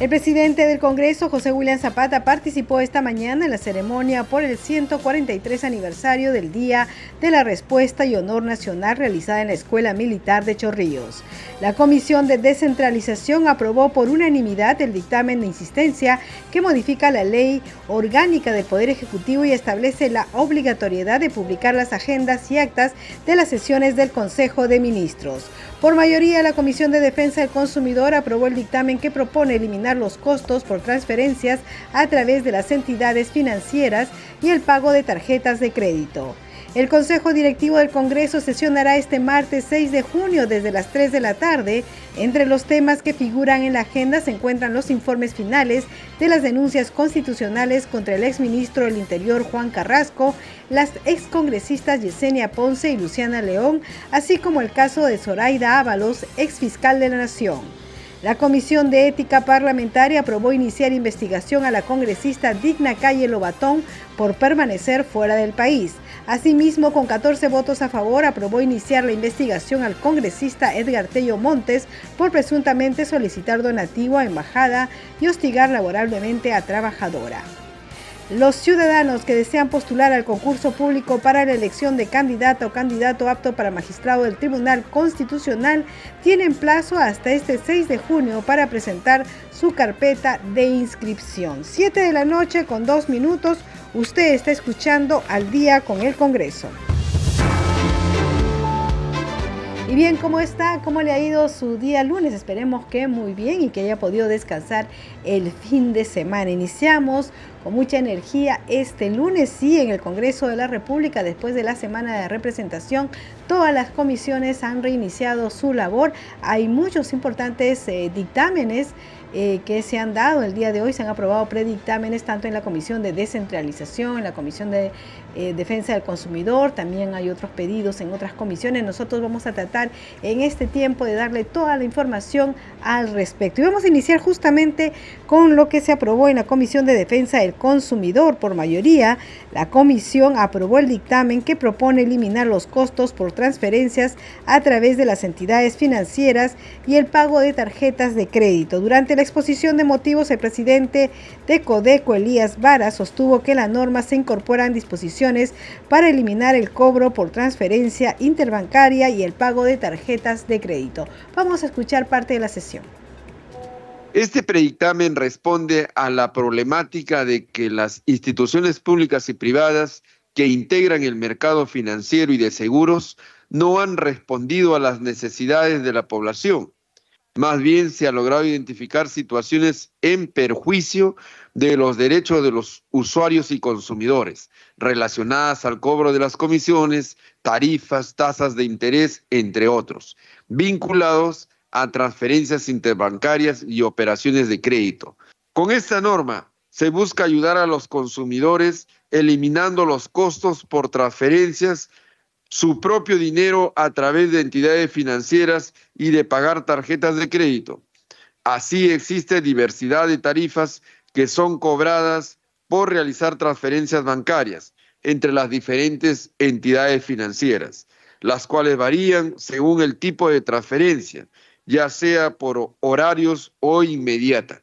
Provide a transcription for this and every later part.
El presidente del Congreso, José William Zapata, participó esta mañana en la ceremonia por el 143 aniversario del Día de la Respuesta y Honor Nacional realizada en la Escuela Militar de Chorrillos. La Comisión de Descentralización aprobó por unanimidad el dictamen de insistencia que modifica la ley orgánica del Poder Ejecutivo y establece la obligatoriedad de publicar las agendas y actas de las sesiones del Consejo de Ministros. Por mayoría, la Comisión de Defensa del Consumidor aprobó el dictamen que propone eliminar los costos por transferencias a través de las entidades financieras y el pago de tarjetas de crédito. El Consejo Directivo del Congreso sesionará este martes 6 de junio desde las 3 de la tarde. Entre los temas que figuran en la agenda se encuentran los informes finales de las denuncias constitucionales contra el exministro del Interior Juan Carrasco, las excongresistas Yesenia Ponce y Luciana León, así como el caso de Zoraida Ábalos, exfiscal de la Nación. La Comisión de Ética Parlamentaria aprobó iniciar investigación a la congresista Digna Calle Lobatón por permanecer fuera del país. Asimismo, con 14 votos a favor, aprobó iniciar la investigación al congresista Edgar Tello Montes por presuntamente solicitar donativo a embajada y hostigar laborablemente a trabajadora. Los ciudadanos que desean postular al concurso público para la elección de candidata o candidato apto para magistrado del Tribunal Constitucional tienen plazo hasta este 6 de junio para presentar su carpeta de inscripción. 7 de la noche con 2 minutos, usted está escuchando al día con el Congreso. Y bien, ¿cómo está? ¿Cómo le ha ido su día lunes? Esperemos que muy bien y que haya podido descansar el fin de semana. Iniciamos con mucha energía este lunes, sí, en el Congreso de la República, después de la semana de representación, todas las comisiones han reiniciado su labor. Hay muchos importantes eh, dictámenes eh, que se han dado el día de hoy. Se han aprobado predictámenes tanto en la Comisión de Descentralización, en la Comisión de eh, Defensa del Consumidor, también hay otros pedidos en otras comisiones. Nosotros vamos a tratar en este tiempo de darle toda la información al respecto. Y vamos a iniciar justamente con lo que se aprobó en la Comisión de Defensa del Consumidor. Por mayoría, la comisión aprobó el dictamen que propone eliminar los costos por transferencias a través de las entidades financieras y el pago de tarjetas de crédito. Durante la exposición de motivos, el presidente de Codeco, Elías Vara, sostuvo que la norma se incorpora en para eliminar el cobro por transferencia interbancaria y el pago de tarjetas de crédito. Vamos a escuchar parte de la sesión. Este predictamen responde a la problemática de que las instituciones públicas y privadas que integran el mercado financiero y de seguros no han respondido a las necesidades de la población más bien se ha logrado identificar situaciones en perjuicio de los derechos de los usuarios y consumidores relacionadas al cobro de las comisiones, tarifas, tasas de interés, entre otros, vinculados a transferencias interbancarias y operaciones de crédito. Con esta norma se busca ayudar a los consumidores eliminando los costos por transferencias su propio dinero a través de entidades financieras y de pagar tarjetas de crédito. Así existe diversidad de tarifas que son cobradas por realizar transferencias bancarias entre las diferentes entidades financieras, las cuales varían según el tipo de transferencia, ya sea por horarios o inmediata.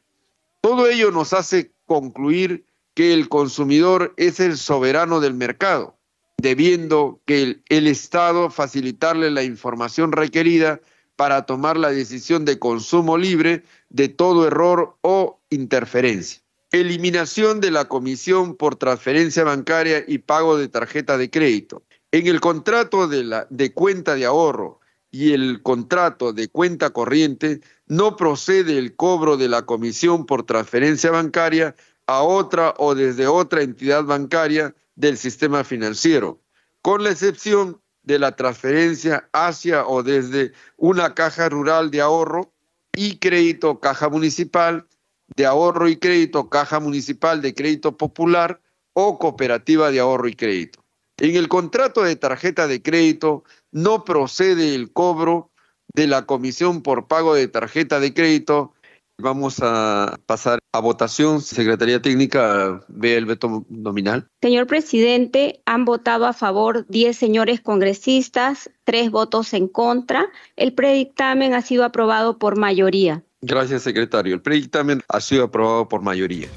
Todo ello nos hace concluir que el consumidor es el soberano del mercado debiendo que el, Estado facilitarle la información requerida para tomar la decisión de consumo libre de todo error o interferencia. Eliminación de la comisión por transferencia bancaria y pago de tarjeta de crédito. En el contrato de, cuenta de ahorro y el contrato de cuenta corriente no procede el cobro de la comisión por transferencia bancaria a otra o desde otra entidad bancaria del sistema financiero, con la excepción de la transferencia hacia o desde una caja rural de ahorro y crédito, caja municipal de ahorro y crédito, caja municipal de crédito popular o cooperativa de ahorro y crédito. En el contrato de tarjeta de crédito no procede el cobro de la comisión por pago de tarjeta de crédito Vamos a pasar a votación. Secretaría Técnica, ve el veto nominal. Señor presidente, han votado a favor 10 señores congresistas, tres votos en contra. El predictamen ha sido aprobado por mayoría. Gracias, secretario. El predictamen ha sido aprobado por mayoría.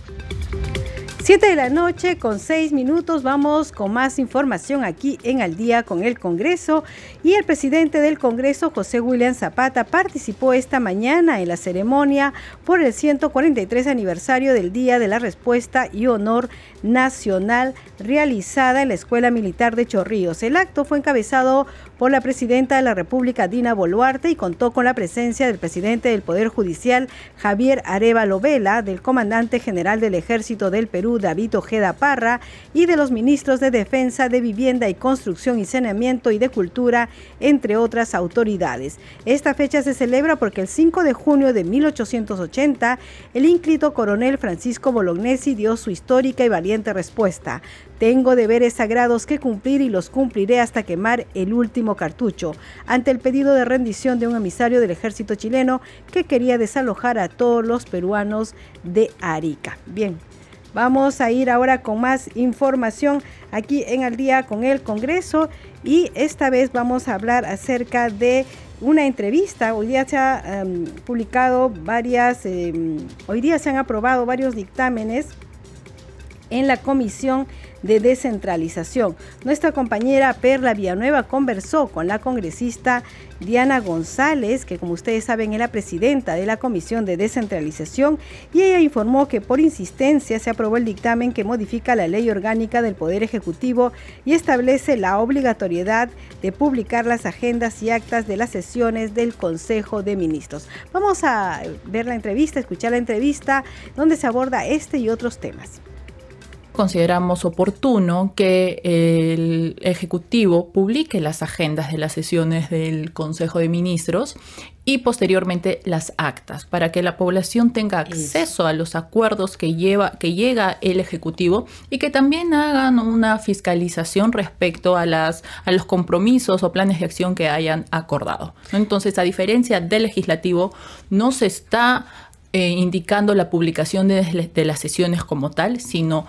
Siete de la noche con seis minutos vamos con más información aquí en Al día con el Congreso y el presidente del Congreso José William Zapata participó esta mañana en la ceremonia por el 143 aniversario del Día de la Respuesta y Honor Nacional realizada en la Escuela Militar de Chorrillos. El acto fue encabezado por la presidenta de la República, Dina Boluarte, y contó con la presencia del presidente del Poder Judicial, Javier Arevalo Vela, del comandante general del Ejército del Perú, David Ojeda Parra, y de los ministros de Defensa, de Vivienda y Construcción y Saneamiento y de Cultura, entre otras autoridades. Esta fecha se celebra porque el 5 de junio de 1880, el ínclito coronel Francisco Bolognesi dio su histórica y valiente respuesta. Tengo deberes sagrados que cumplir y los cumpliré hasta quemar el último cartucho, ante el pedido de rendición de un emisario del ejército chileno que quería desalojar a todos los peruanos de Arica. Bien, vamos a ir ahora con más información aquí en Al día con el Congreso y esta vez vamos a hablar acerca de una entrevista. Hoy día se ha em, publicado varias, em, hoy día se han aprobado varios dictámenes en la Comisión de Descentralización. Nuestra compañera Perla Villanueva conversó con la congresista Diana González, que como ustedes saben es la presidenta de la Comisión de Descentralización, y ella informó que por insistencia se aprobó el dictamen que modifica la ley orgánica del Poder Ejecutivo y establece la obligatoriedad de publicar las agendas y actas de las sesiones del Consejo de Ministros. Vamos a ver la entrevista, escuchar la entrevista donde se aborda este y otros temas consideramos oportuno que el Ejecutivo publique las agendas de las sesiones del Consejo de Ministros y posteriormente las actas para que la población tenga acceso a los acuerdos que lleva que llega el ejecutivo y que también hagan una fiscalización respecto a las a los compromisos o planes de acción que hayan acordado. Entonces, a diferencia del legislativo, no se está eh, indicando la publicación de, de las sesiones como tal, sino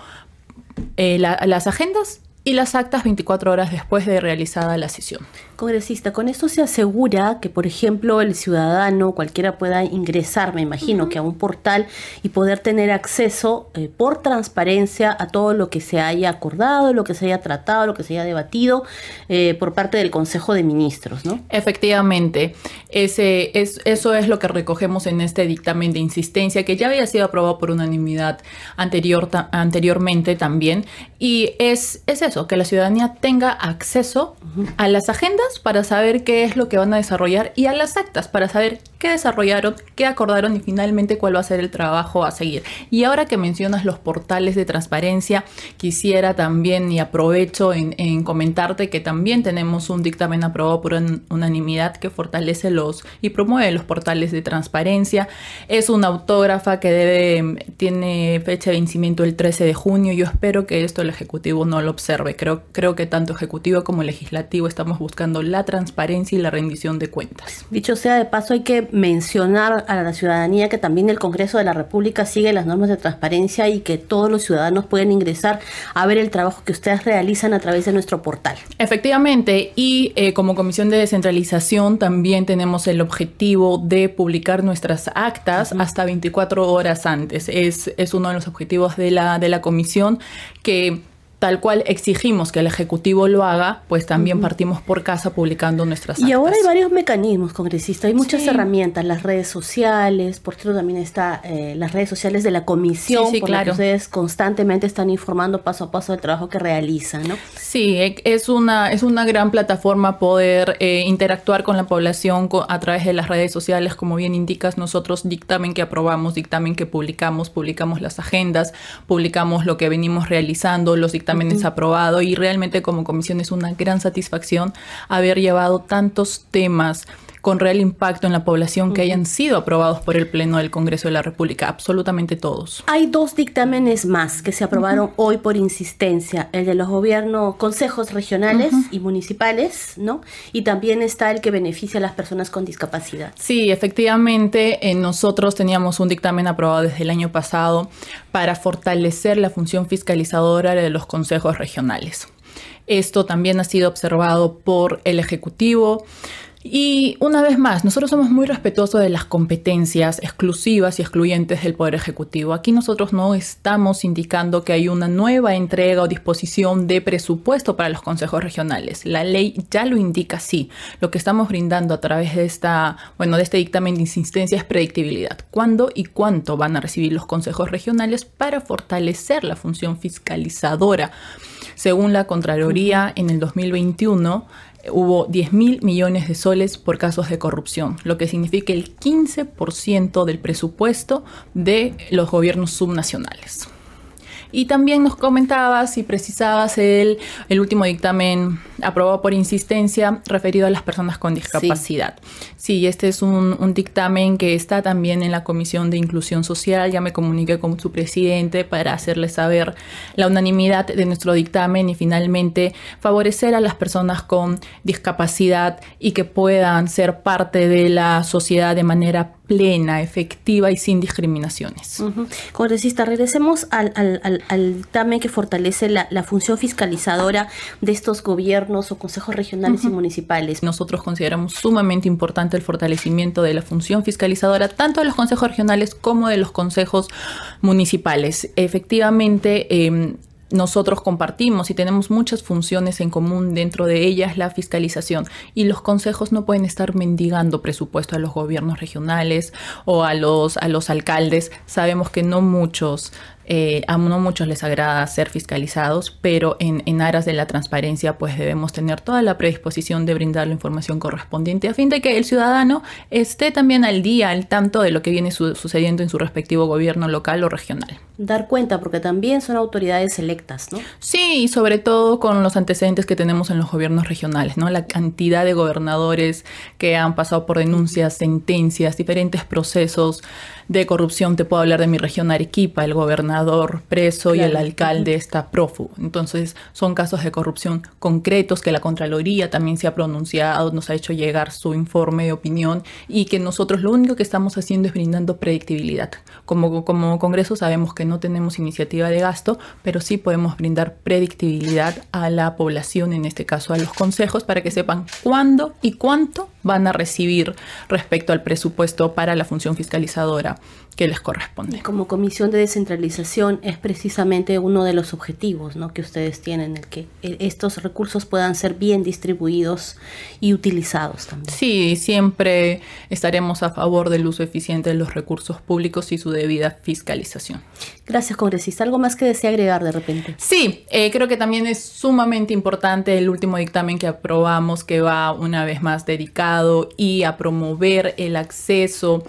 eh, las agendas y las actas 24 horas después de realizada la sesión. Congresista, con esto se asegura que, por ejemplo, el ciudadano, cualquiera pueda ingresar, me imagino, que a un portal y poder tener acceso eh, por transparencia a todo lo que se haya acordado, lo que se haya tratado, lo que se haya debatido eh, por parte del Consejo de Ministros, ¿no? Efectivamente, ese, es, eso es lo que recogemos en este dictamen de insistencia que ya había sido aprobado por unanimidad anterior, anteriormente también, y es, es eso, que la ciudadanía tenga acceso a las agendas para saber qué es lo que van a desarrollar y a las actas para saber qué desarrollaron, qué acordaron y finalmente cuál va a ser el trabajo a seguir. Y ahora que mencionas los portales de transparencia, quisiera también y aprovecho en, comentarte que también tenemos un dictamen aprobado por unanimidad que fortalece los y promueve los portales de transparencia. Es una autógrafa que debe, tiene fecha de vencimiento el 13 de junio. Yo espero que esto el Ejecutivo no lo observe. Creo, creo que tanto Ejecutivo como Legislativo estamos buscando la transparencia y la rendición de cuentas. Dicho sea de paso, hay que mencionar a la ciudadanía que también el Congreso de la República sigue las normas de transparencia y que todos los ciudadanos pueden ingresar a ver el trabajo que ustedes realizan a través de nuestro portal. Efectivamente, y eh, como Comisión de Descentralización también tenemos el objetivo de publicar nuestras actas hasta 24 horas antes. Es, es uno de los objetivos de la, de la comisión que tal cual exigimos que el Ejecutivo lo haga, pues también partimos por casa publicando nuestras Y ahora hay varios mecanismos, congresista, hay muchas herramientas, las redes sociales, por cierto también está eh, las redes sociales de la comisión, por claro. que ustedes constantemente están informando paso a paso del trabajo que realizan, ¿no? Sí, e, es una, es una gran plataforma poder eh, interactuar con la población a través de las redes sociales, como bien indicas, nosotros dictamen que aprobamos, dictamen que publicamos, publicamos las agendas, publicamos lo que venimos realizando, los dictámenes aprobados y realmente como comisión es una gran satisfacción haber llevado tantos temas con real impacto en la población que hayan sido aprobados por el Pleno del Congreso de la República, absolutamente todos. Hay dos dictámenes más que se aprobaron hoy por insistencia, el de los gobiernos, consejos regionales y municipales, ¿no? Y también está el que beneficia a las personas con discapacidad. Sí, efectivamente, eh, nosotros teníamos un dictamen aprobado desde el año pasado para fortalecer la función fiscalizadora de los consejos regionales. Esto también ha sido observado por el Ejecutivo. Y una vez más, nosotros somos muy respetuosos de las competencias exclusivas y excluyentes del Poder Ejecutivo. Aquí nosotros no estamos indicando que hay una nueva entrega o disposición de presupuesto para los consejos regionales. La ley ya lo indica así. Lo que estamos brindando a través de esta, bueno, de este dictamen de insistencia es predictibilidad. ¿Cuándo y cuánto van a recibir los consejos regionales para fortalecer la función fiscalizadora? Según la Contraloría, en el 2021 hubo 10 mil millones de soles por casos de corrupción, lo que significa el 15% del presupuesto de los gobiernos subnacionales. Y también nos comentabas y precisabas el, el último dictamen aprobado por insistencia referido a las personas con discapacidad. Sí, este es un, un, dictamen que está también en la Comisión de Inclusión Social. Ya me comuniqué con su presidente para hacerle saber la unanimidad de nuestro dictamen y finalmente favorecer a las personas con discapacidad y que puedan ser parte de la sociedad de manera plena, efectiva y sin discriminaciones. Uh Congresista, regresemos al, al, al, dictamen que fortalece la, la, función fiscalizadora de estos gobiernos o consejos regionales y municipales. Nosotros consideramos sumamente importante el fortalecimiento de la función fiscalizadora tanto de los consejos regionales como de los consejos municipales. Efectivamente, eh, nosotros compartimos y tenemos muchas funciones en común, dentro de ellas la fiscalización. Y los consejos no pueden estar mendigando presupuesto a los gobiernos regionales o a los, a los alcaldes. Sabemos que no muchos eh, a no muchos les agrada ser fiscalizados, pero en, en, aras de la transparencia, pues debemos tener toda la predisposición de brindar la información correspondiente a fin de que el ciudadano esté también al día, al tanto de lo que viene su sucediendo en su respectivo gobierno local o regional. Dar cuenta, porque también son autoridades electas, ¿no? Sí, y sobre todo con los antecedentes que tenemos en los gobiernos regionales, ¿no? La cantidad de gobernadores que han pasado por denuncias, sentencias, diferentes procesos de corrupción. Te puedo hablar de mi región Arequipa, el gobernador preso claro. y el alcalde está prófugo. Entonces, son casos de corrupción concretos que la Contraloría también se ha pronunciado, nos ha hecho llegar su informe de opinión y que nosotros lo único que estamos haciendo es brindando predictibilidad. Como, como Congreso sabemos que no tenemos iniciativa de gasto, pero sí podemos brindar predictibilidad a la población, en este caso a los consejos, para que sepan cuándo y cuánto van a recibir respecto al presupuesto para la función fiscalizadora que les corresponde. Como comisión de descentralización es precisamente uno de los objetivos ¿no? que ustedes tienen, el que estos recursos puedan ser bien distribuidos y utilizados también. Sí, siempre estaremos a favor del uso eficiente de los recursos públicos y su debida fiscalización. Gracias, congresista. ¿Algo más que desea agregar de repente? Sí, eh, creo que también es sumamente importante el último dictamen que aprobamos que va una vez más dedicado y a promover el acceso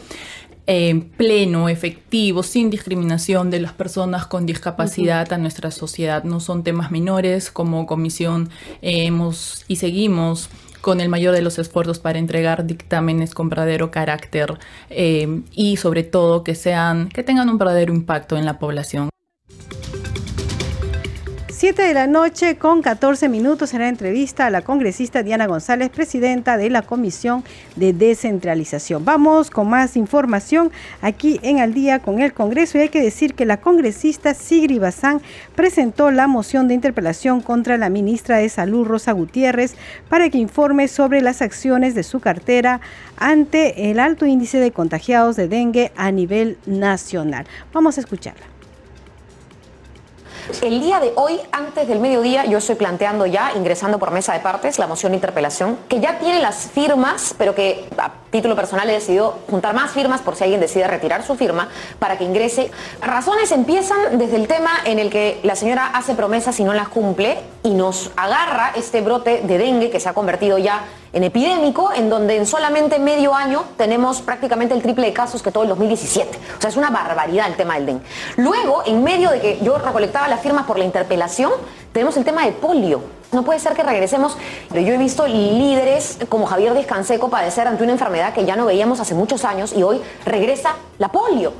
eh, pleno, efectivo, sin discriminación de las personas con discapacidad a nuestra sociedad. No son temas menores, como comisión eh, hemos y seguimos con el mayor de los esfuerzos para entregar dictámenes con verdadero carácter eh, y sobre todo que sean que tengan un verdadero impacto en la población. 7 de la noche con 14 minutos será entrevista a la congresista Diana González, presidenta de la Comisión de Descentralización. Vamos con más información aquí en Al Día con el Congreso y hay que decir que la congresista Sigri Bazán presentó la moción de interpelación contra la ministra de Salud Rosa Gutiérrez para que informe sobre las acciones de su cartera ante el alto índice de contagiados de dengue a nivel nacional. Vamos a escucharla. El día de hoy, antes del mediodía, yo estoy planteando ya, ingresando por mesa de partes, la moción de interpelación, que ya tiene las firmas, pero que a título personal he decidido juntar más firmas por si alguien decide retirar su firma para que ingrese. Razones empiezan desde el tema en el que la señora hace promesas y no las cumple y nos agarra este brote de dengue que se ha convertido ya en epidémico, en donde en solamente medio año tenemos prácticamente el triple de casos que todo el 2017. O sea, es una barbaridad el tema del dengue. Luego, en medio de que yo recolectaba las firmas por la interpelación, tenemos el tema de polio. No puede ser que regresemos. Yo he visto líderes como Javier Descanseco padecer ante una enfermedad que ya no veíamos hace muchos años y hoy regresa la polio.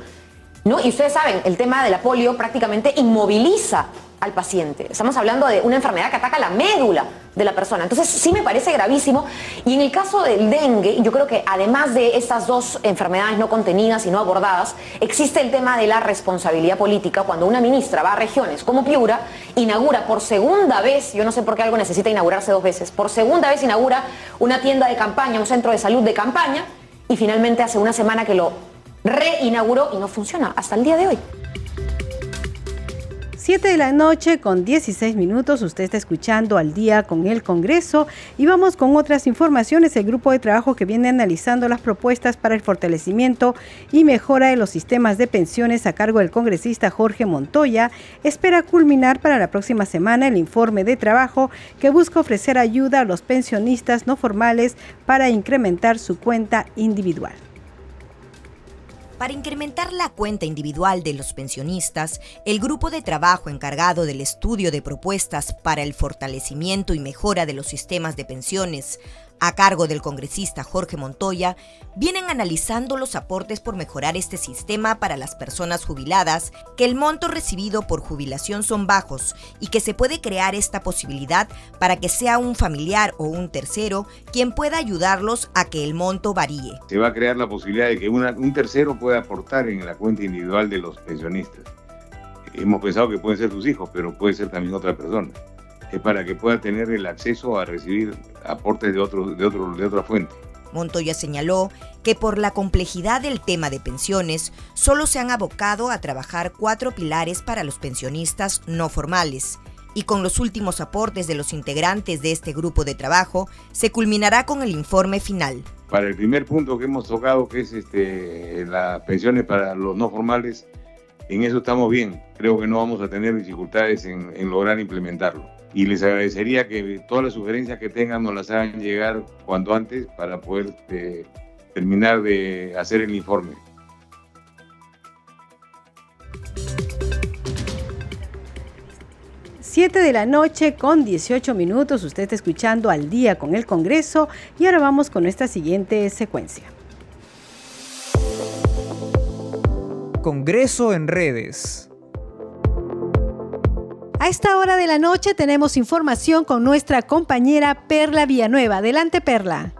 ¿no? Y ustedes saben, el tema de la polio prácticamente inmoviliza al paciente. Estamos hablando de una enfermedad que ataca la médula de la persona. Entonces sí me parece gravísimo. Y en el caso del dengue, yo creo que además de estas dos enfermedades no contenidas y no abordadas, existe el tema de la responsabilidad política cuando una ministra va a regiones como Piura, inaugura por segunda vez, yo no sé por qué algo necesita inaugurarse dos veces, por segunda vez inaugura una tienda de campaña, un centro de salud de campaña, y finalmente hace una semana que lo reinauguró y no funciona hasta el día de hoy. 7 de la noche con 16 minutos, usted está escuchando al día con el Congreso y vamos con otras informaciones. El grupo de trabajo que viene analizando las propuestas para el fortalecimiento y mejora de los sistemas de pensiones a cargo del congresista Jorge Montoya espera culminar para la próxima semana el informe de trabajo que busca ofrecer ayuda a los pensionistas no formales para incrementar su cuenta individual. Para incrementar la cuenta individual de los pensionistas, el grupo de trabajo encargado del estudio de propuestas para el fortalecimiento y mejora de los sistemas de pensiones a cargo del congresista Jorge Montoya, vienen analizando los aportes por mejorar este sistema para las personas jubiladas, que el monto recibido por jubilación son bajos y que se puede crear esta posibilidad para que sea un familiar o un tercero quien pueda ayudarlos a que el monto varíe. Se va a crear la posibilidad de que un tercero pueda aportar en la cuenta individual de los pensionistas. Hemos pensado que pueden ser tus hijos, pero puede ser también otra persona es para que pueda tener el acceso a recibir aportes de, otro, de, otro, de otra fuente. Montoya señaló que por la complejidad del tema de pensiones, solo se han abocado a trabajar cuatro pilares para los pensionistas no formales, y con los últimos aportes de los integrantes de este grupo de trabajo, se culminará con el informe final. Para el primer punto que hemos tocado, que es este, las pensiones para los no formales, en eso estamos bien. Creo que no vamos a tener dificultades en, en lograr implementarlo y les agradecería que todas las sugerencias que tengan nos las hagan llegar cuanto antes para poder eh, terminar de hacer el informe. Siete de la noche con 18 minutos, usted está escuchando al día con el Congreso y ahora vamos con esta siguiente secuencia. Congreso en redes. A esta hora de la noche tenemos información con nuestra compañera Perla Villanueva. Adelante, Perla.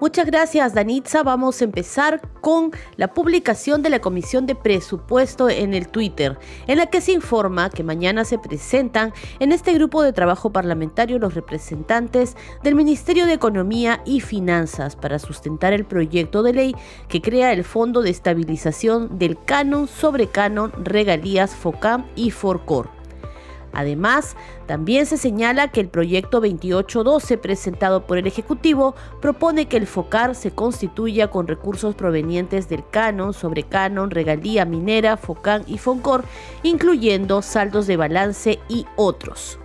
Muchas gracias, Danitza. Vamos a empezar con la publicación de la Comisión de Presupuesto en el Twitter, en la que se informa que mañana se presentan en este grupo de trabajo parlamentario los representantes del Ministerio de Economía y Finanzas para sustentar el proyecto de ley que crea el Fondo de Estabilización del Canon sobre Canon, Regalías, FOCAM y FORCOR. Además, también se señala que el proyecto 2812 presentado por el Ejecutivo propone que el FOCAR se constituya con recursos provenientes del canon, sobre canon, regalía minera, FOCAN y FONCOR, incluyendo saldos de balance y otros.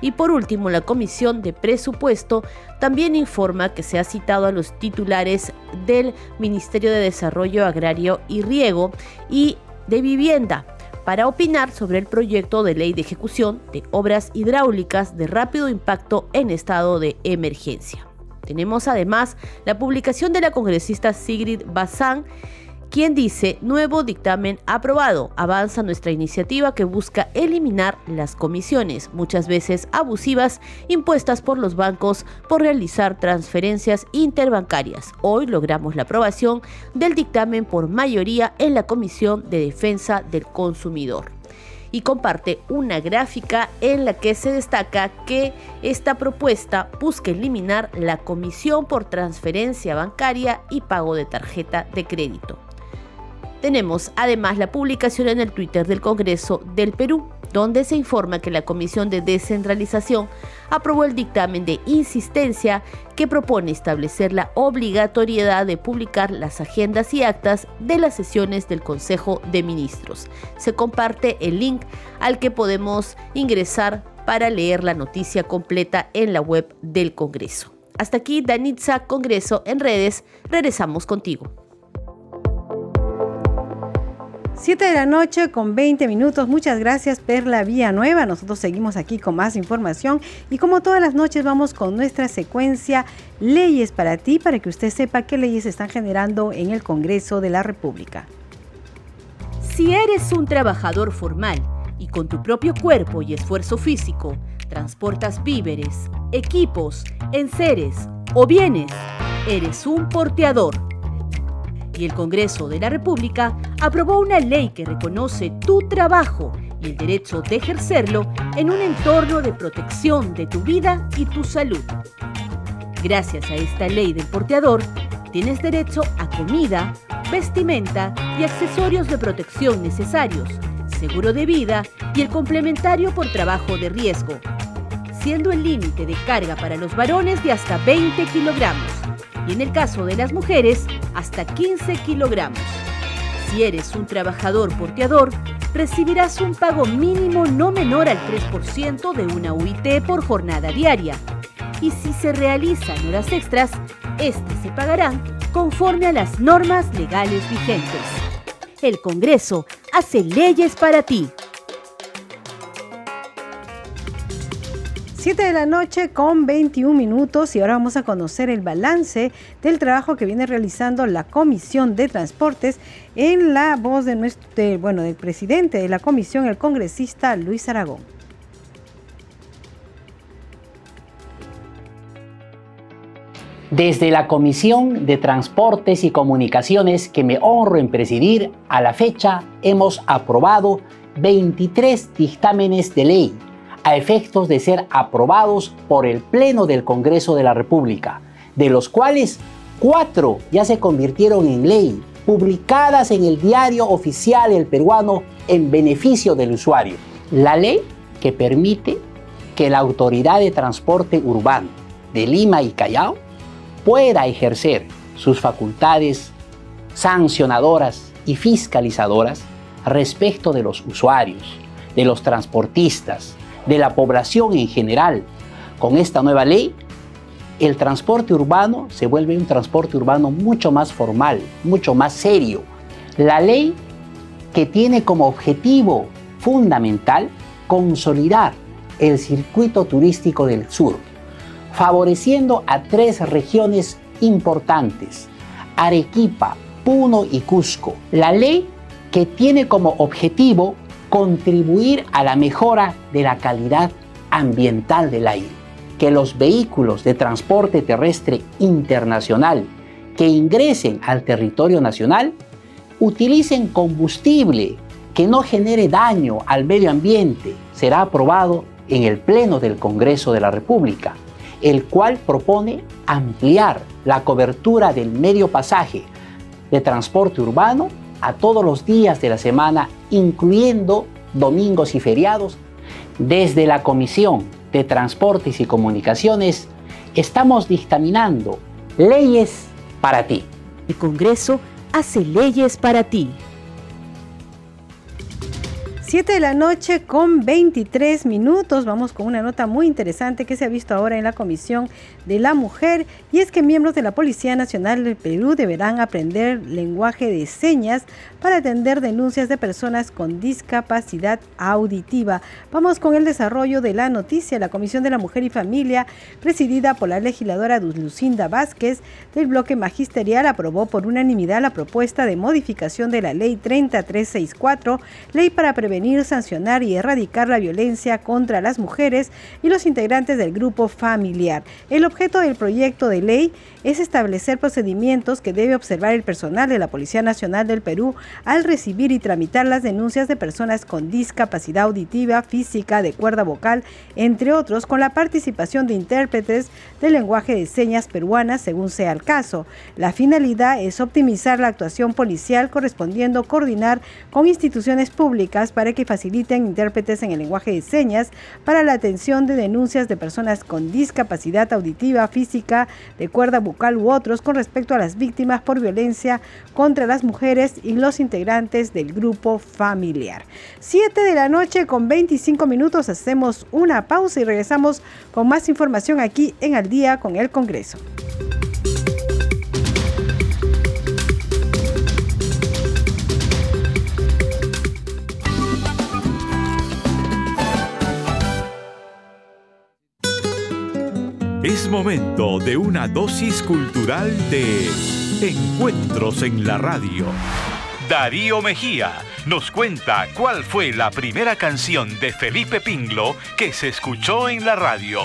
Y por último, la Comisión de Presupuesto también informa que se ha citado a los titulares del Ministerio de Desarrollo Agrario y Riego y de Vivienda para opinar sobre el proyecto de ley de ejecución de obras hidráulicas de rápido impacto en estado de emergencia. Tenemos además la publicación de la congresista Sigrid Bazán quien dice, nuevo dictamen aprobado, avanza nuestra iniciativa que busca eliminar las comisiones, muchas veces abusivas, impuestas por los bancos por realizar transferencias interbancarias. Hoy logramos la aprobación del dictamen por mayoría en la Comisión de Defensa del Consumidor y comparte una gráfica en la que se destaca que esta propuesta busca eliminar la comisión por transferencia bancaria y pago de tarjeta de crédito. Tenemos además la publicación en el Twitter del Congreso del Perú, donde se informa que la Comisión de Descentralización aprobó el dictamen de insistencia que propone establecer la obligatoriedad de publicar las agendas y actas de las sesiones del Consejo de Ministros. Se comparte el link al que podemos ingresar para leer la noticia completa en la web del Congreso. Hasta aquí, Danitza Congreso en redes. Regresamos contigo. 7 de la noche con 20 minutos. Muchas gracias, Perla Nueva. Nosotros seguimos aquí con más información y como todas las noches vamos con nuestra secuencia Leyes para ti, para que usted sepa qué leyes están generando en el Congreso de la República. Si eres un trabajador formal y con tu propio cuerpo y esfuerzo físico, transportas víveres, equipos, enseres o bienes, eres un porteador. Y el Congreso de la República aprobó una ley que reconoce tu trabajo y el derecho de ejercerlo en un entorno de protección de tu vida y tu salud. Gracias a esta ley del porteador, tienes derecho a comida, vestimenta y accesorios de protección necesarios, seguro de vida y el complementario por trabajo de riesgo, siendo el límite de carga para los varones de hasta 20 kilogramos y en el caso de las mujeres hasta 15 kilogramos. Si eres un trabajador porteador, recibirás un pago mínimo no menor al 3% de una UIT por jornada diaria. Y si se realizan horas extras, estas se pagarán conforme a las normas legales vigentes. El Congreso hace leyes para ti. 7 de la noche con 21 minutos y ahora vamos a conocer el balance del trabajo que viene realizando la Comisión de Transportes en la voz de nuestro, bueno, del presidente de la comisión, el congresista Luis Aragón. Desde la Comisión de Transportes y Comunicaciones que me honro en presidir, a la fecha hemos aprobado 23 dictámenes de ley a efectos de ser aprobados por el Pleno del Congreso de la República, de los cuales cuatro ya se convirtieron en ley, publicadas en el diario oficial El Peruano en beneficio del usuario. La ley que permite que la Autoridad de Transporte Urbano de Lima y Callao pueda ejercer sus facultades sancionadoras y fiscalizadoras respecto de los usuarios, de los transportistas, de la población en general. Con esta nueva ley, el transporte urbano se vuelve un transporte urbano mucho más formal, mucho más serio. La ley que tiene como objetivo fundamental consolidar el circuito turístico del sur, favoreciendo a tres regiones importantes, Arequipa, Puno y Cusco. La ley que tiene como objetivo contribuir a la mejora de la calidad ambiental del aire, que los vehículos de transporte terrestre internacional que ingresen al territorio nacional utilicen combustible que no genere daño al medio ambiente. Será aprobado en el Pleno del Congreso de la República el cual propone ampliar la cobertura del medio pasaje de transporte urbano a todos los días de la semana, incluyendo domingos y feriados. Desde la Comisión de Transportes y Comunicaciones estamos dictaminando leyes para ti. El Congreso hace leyes para ti. 7 de la noche con 23 minutos. Vamos con una nota muy interesante que se ha visto ahora en la Comisión de la Mujer y es que miembros de la Policía Nacional del Perú deberán aprender lenguaje de señas para atender denuncias de personas con discapacidad auditiva. Vamos con el desarrollo de la noticia. La Comisión de la Mujer y Familia, presidida por la legisladora Lucinda Vázquez del bloque magisterial, aprobó por unanimidad la propuesta de modificación de la Ley 3364, Ley para prevenir sancionar y erradicar la violencia contra las mujeres y los integrantes del grupo familiar. El objeto del proyecto de ley es establecer procedimientos que debe observar el personal de la Policía Nacional del Perú al recibir y tramitar las denuncias de personas con discapacidad auditiva, física, de cuerda vocal, entre otros, con la participación de intérpretes del lenguaje de señas peruanas según sea el caso. La finalidad es optimizar la actuación policial correspondiendo coordinar con instituciones públicas para que faciliten intérpretes en el lenguaje de señas para la atención de denuncias de personas con discapacidad auditiva, física, de cuerda bucal u otros con respecto a las víctimas por violencia contra las mujeres y los integrantes del grupo familiar. 7 de la noche con 25 minutos hacemos una pausa y regresamos con más información aquí en Al día con el Congreso. Momento de una dosis cultural de Encuentros en la Radio. Darío Mejía nos cuenta cuál fue la primera canción de Felipe Pinglo que se escuchó en la radio.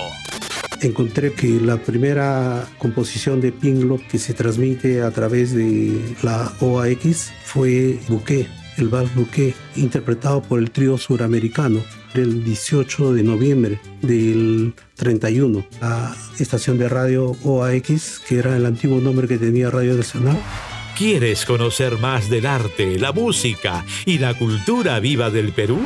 Encontré que la primera composición de Pinglo que se transmite a través de la OAX fue Bouquet, el vals Bouquet, interpretado por el trío suramericano del 18 de noviembre del 31. La estación de radio OAX, que era el antiguo nombre que tenía Radio Nacional, ¿Quieres conocer más del arte, la música y la cultura viva del Perú?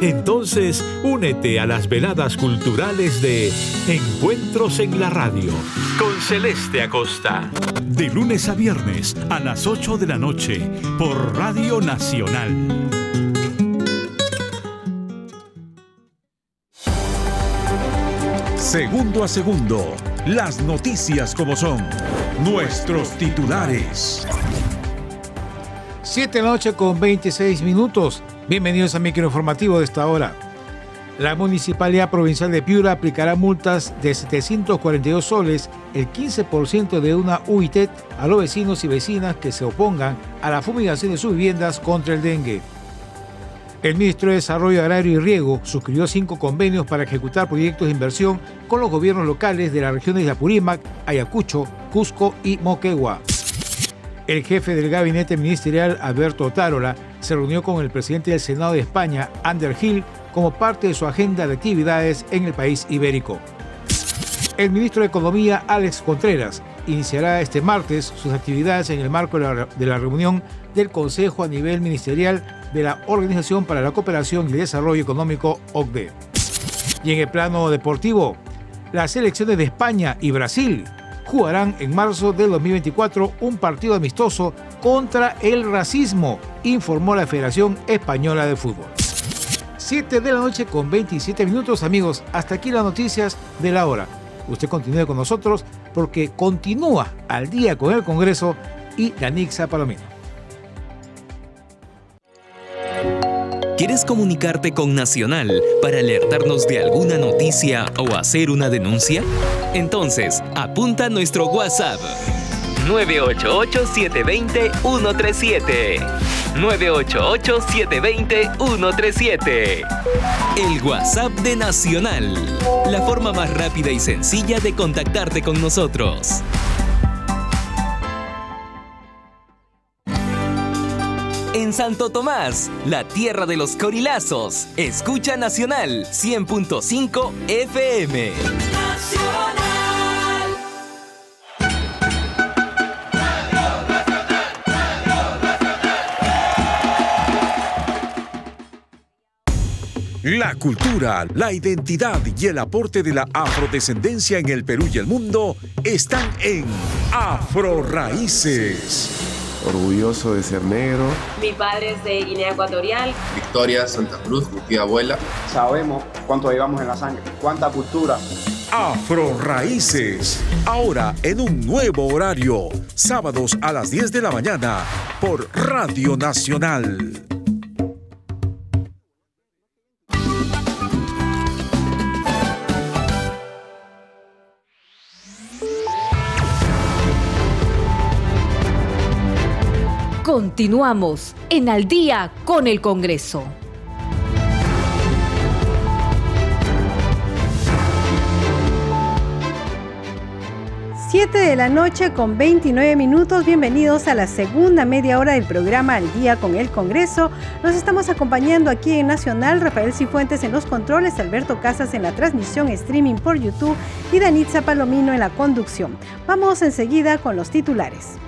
Entonces, únete a las veladas culturales de Encuentros en la Radio con Celeste Acosta. De lunes a viernes a las 8 de la noche por Radio Nacional. Segundo a segundo, las noticias como son, nuestros titulares. 7 de la noche con 26 minutos. Bienvenidos a micro informativo de esta hora. La Municipalidad Provincial de Piura aplicará multas de 742 soles, el 15% de una UITET, a los vecinos y vecinas que se opongan a la fumigación de sus viviendas contra el dengue. El ministro de Desarrollo Agrario y Riego suscribió cinco convenios para ejecutar proyectos de inversión con los gobiernos locales de las regiones de Apurímac, Ayacucho, Cusco y Moquegua. El jefe del gabinete ministerial, Alberto Tarola, se reunió con el presidente del Senado de España, Ander Gil, como parte de su agenda de actividades en el país ibérico. El ministro de Economía, Alex Contreras, iniciará este martes sus actividades en el marco de la, de la reunión del Consejo a nivel ministerial de la Organización para la Cooperación y Desarrollo Económico, OCDE. Y en el plano deportivo, las selecciones de España y Brasil jugarán en marzo del 2024 un partido amistoso contra el racismo, informó la Federación Española de Fútbol. 7 de la noche con 27 minutos, amigos. Hasta aquí las noticias de la hora. Usted continúe con nosotros porque continúa al día con el Congreso y Danixa Palomino. ¿Quieres comunicarte con Nacional para alertarnos de alguna noticia o hacer una denuncia? Entonces, apunta nuestro WhatsApp. 988-720-137. 988-720-137. El WhatsApp de Nacional. La forma más rápida y sencilla de contactarte con nosotros. Santo Tomás, la tierra de los corilazos. Escucha Nacional 100.5 FM. La cultura, la identidad y el aporte de la afrodescendencia en el Perú y el mundo están en Afro Raíces. Orgulloso de ser negro. Mi padre es de Guinea Ecuatorial. Victoria Santa Cruz, mi tía abuela. Sabemos cuánto llevamos en la sangre, cuánta cultura. Afro Raíces, ahora en un nuevo horario, sábados a las 10 de la mañana por Radio Nacional. Continuamos en Al día con el Congreso. Siete de la noche con 29 minutos. Bienvenidos a la segunda media hora del programa Al Día con el Congreso. Nos estamos acompañando aquí en Nacional, Rafael Cifuentes en los controles, Alberto Casas en la transmisión streaming por YouTube y Danitza Palomino en la conducción. Vamos enseguida con los titulares.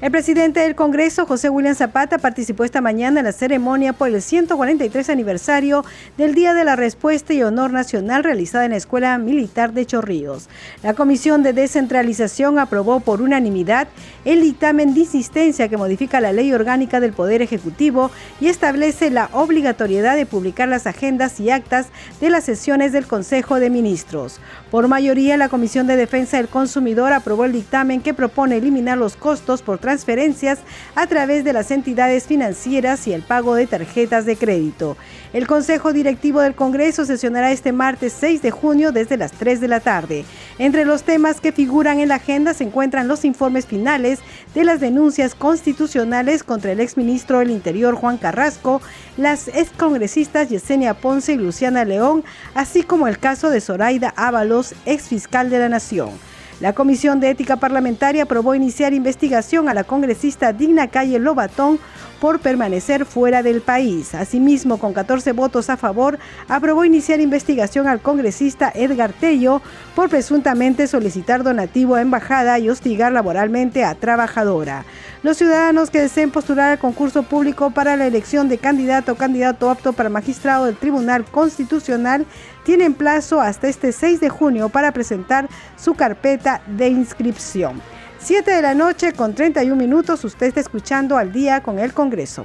El presidente del Congreso, José William Zapata, participó esta mañana en la ceremonia por el 143 aniversario del Día de la Respuesta y Honor Nacional realizada en la Escuela Militar de Chorrillos. La Comisión de Descentralización aprobó por unanimidad el dictamen de insistencia que modifica la Ley Orgánica del Poder Ejecutivo y establece la obligatoriedad de publicar las agendas y actas de las sesiones del Consejo de Ministros. Por mayoría, la Comisión de Defensa del Consumidor aprobó el dictamen que propone eliminar los costos por transferencias a través de las entidades financieras y el pago de tarjetas de crédito. El Consejo Directivo del Congreso sesionará este martes 6 de junio desde las 3 de la tarde. Entre los temas que figuran en la agenda se encuentran los informes finales de las denuncias constitucionales contra el exministro del Interior Juan Carrasco, las excongresistas Yesenia Ponce y Luciana León, así como el caso de Zoraida Ábalos, exfiscal de la Nación. La Comisión de Ética Parlamentaria aprobó iniciar investigación a la congresista Digna Calle Lobatón por permanecer fuera del país. Asimismo, con 14 votos a favor, aprobó iniciar investigación al congresista Edgar Tello por presuntamente solicitar donativo a embajada y hostigar laboralmente a trabajadora. Los ciudadanos que deseen postular al concurso público para la elección de candidato o candidato apto para magistrado del Tribunal Constitucional tienen plazo hasta este 6 de junio para presentar su carpeta de inscripción. 7 de la noche con 31 minutos, usted está escuchando al día con el Congreso.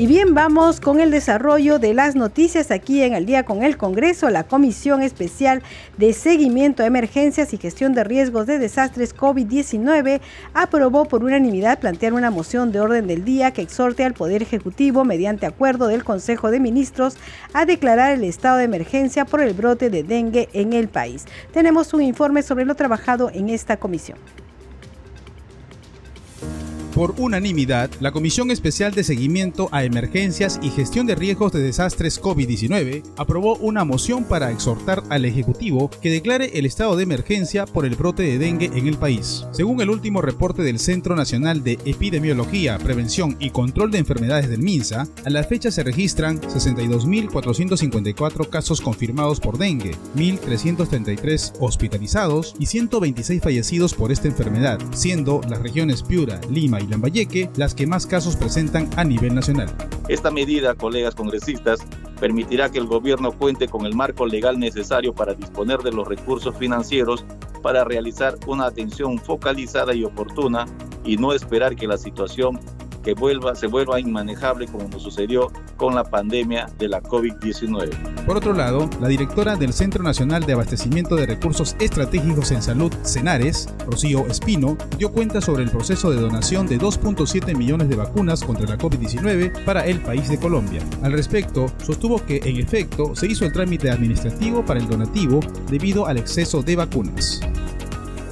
Y bien, vamos con el desarrollo de las noticias aquí en el día con el Congreso. La Comisión Especial de Seguimiento a Emergencias y Gestión de Riesgos de Desastres COVID-19 aprobó por unanimidad plantear una moción de orden del día que exhorte al Poder Ejecutivo, mediante acuerdo del Consejo de Ministros, a declarar el estado de emergencia por el brote de dengue en el país. Tenemos un informe sobre lo trabajado en esta comisión. Por unanimidad, la Comisión Especial de Seguimiento a Emergencias y Gestión de Riesgos de Desastres COVID-19 aprobó una moción para exhortar al Ejecutivo que declare el estado de emergencia por el brote de dengue en el país. Según el último reporte del Centro Nacional de Epidemiología, Prevención y Control de Enfermedades del MINSA, a la fecha se registran 62.454 casos confirmados por dengue, 1.333 hospitalizados y 126 fallecidos por esta enfermedad, siendo las regiones Piura, Lima y Lambayeque las que más casos presentan a nivel nacional. Esta medida, colegas congresistas, permitirá que el gobierno cuente con el marco legal necesario para disponer de los recursos financieros para realizar una atención focalizada y oportuna y no esperar que la situación que vuelva, se vuelva inmanejable como nos sucedió con la pandemia de la COVID-19. Por otro lado, la directora del Centro Nacional de Abastecimiento de Recursos Estratégicos en Salud, CENARES, Rocío Espino, dio cuenta sobre el proceso de donación de 2.7 millones de vacunas contra la COVID-19 para el país de Colombia. Al respecto, sostuvo que en efecto se hizo el trámite administrativo para el donativo debido al exceso de vacunas.